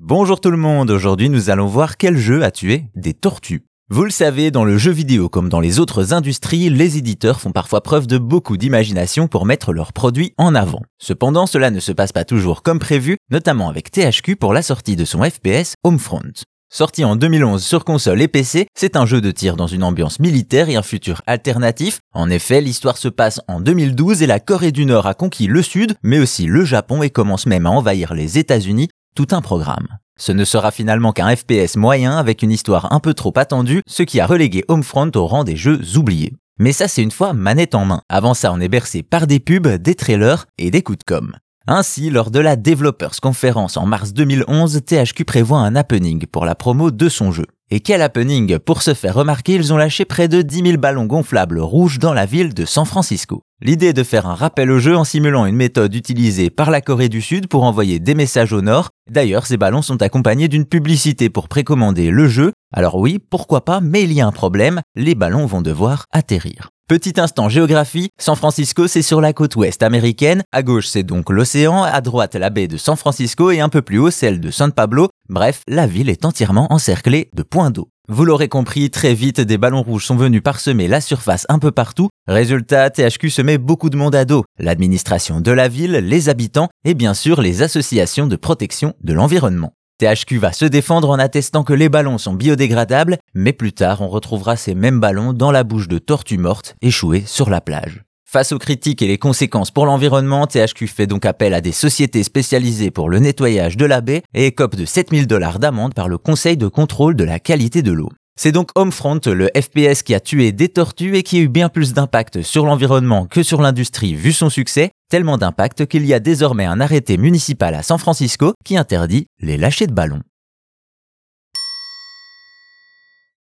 Bonjour tout le monde, aujourd'hui nous allons voir quel jeu a tué des tortues. Vous le savez, dans le jeu vidéo comme dans les autres industries, les éditeurs font parfois preuve de beaucoup d'imagination pour mettre leurs produits en avant. Cependant, cela ne se passe pas toujours comme prévu, notamment avec THQ pour la sortie de son FPS Homefront. Sorti en 2011 sur console et PC, c'est un jeu de tir dans une ambiance militaire et un futur alternatif. En effet, l'histoire se passe en 2012 et la Corée du Nord a conquis le Sud, mais aussi le Japon et commence même à envahir les États-Unis tout un programme. Ce ne sera finalement qu'un FPS moyen avec une histoire un peu trop attendue, ce qui a relégué Homefront au rang des jeux oubliés. Mais ça c'est une fois manette en main. Avant ça on est bercé par des pubs, des trailers et des coups de com'. Ainsi, lors de la Developers Conference en mars 2011, THQ prévoit un happening pour la promo de son jeu. Et quel happening Pour se faire remarquer, ils ont lâché près de 10 000 ballons gonflables rouges dans la ville de San Francisco. L'idée est de faire un rappel au jeu en simulant une méthode utilisée par la Corée du Sud pour envoyer des messages au nord. D'ailleurs, ces ballons sont accompagnés d'une publicité pour précommander le jeu. Alors oui, pourquoi pas, mais il y a un problème, les ballons vont devoir atterrir. Petit instant géographie, San Francisco c'est sur la côte ouest américaine, à gauche c'est donc l'océan, à droite la baie de San Francisco et un peu plus haut celle de San Pablo, bref, la ville est entièrement encerclée de points d'eau. Vous l'aurez compris, très vite des ballons rouges sont venus parsemer la surface un peu partout, résultat THQ se met beaucoup de monde à dos, l'administration de la ville, les habitants et bien sûr les associations de protection de l'environnement. THQ va se défendre en attestant que les ballons sont biodégradables, mais plus tard on retrouvera ces mêmes ballons dans la bouche de tortues mortes échouées sur la plage. Face aux critiques et les conséquences pour l'environnement, THQ fait donc appel à des sociétés spécialisées pour le nettoyage de la baie et écope de 7000 dollars d'amende par le Conseil de contrôle de la qualité de l'eau. C'est donc Homefront, le FPS qui a tué des tortues et qui a eu bien plus d'impact sur l'environnement que sur l'industrie vu son succès, tellement d'impact qu'il y a désormais un arrêté municipal à San Francisco qui interdit les lâchers de ballons.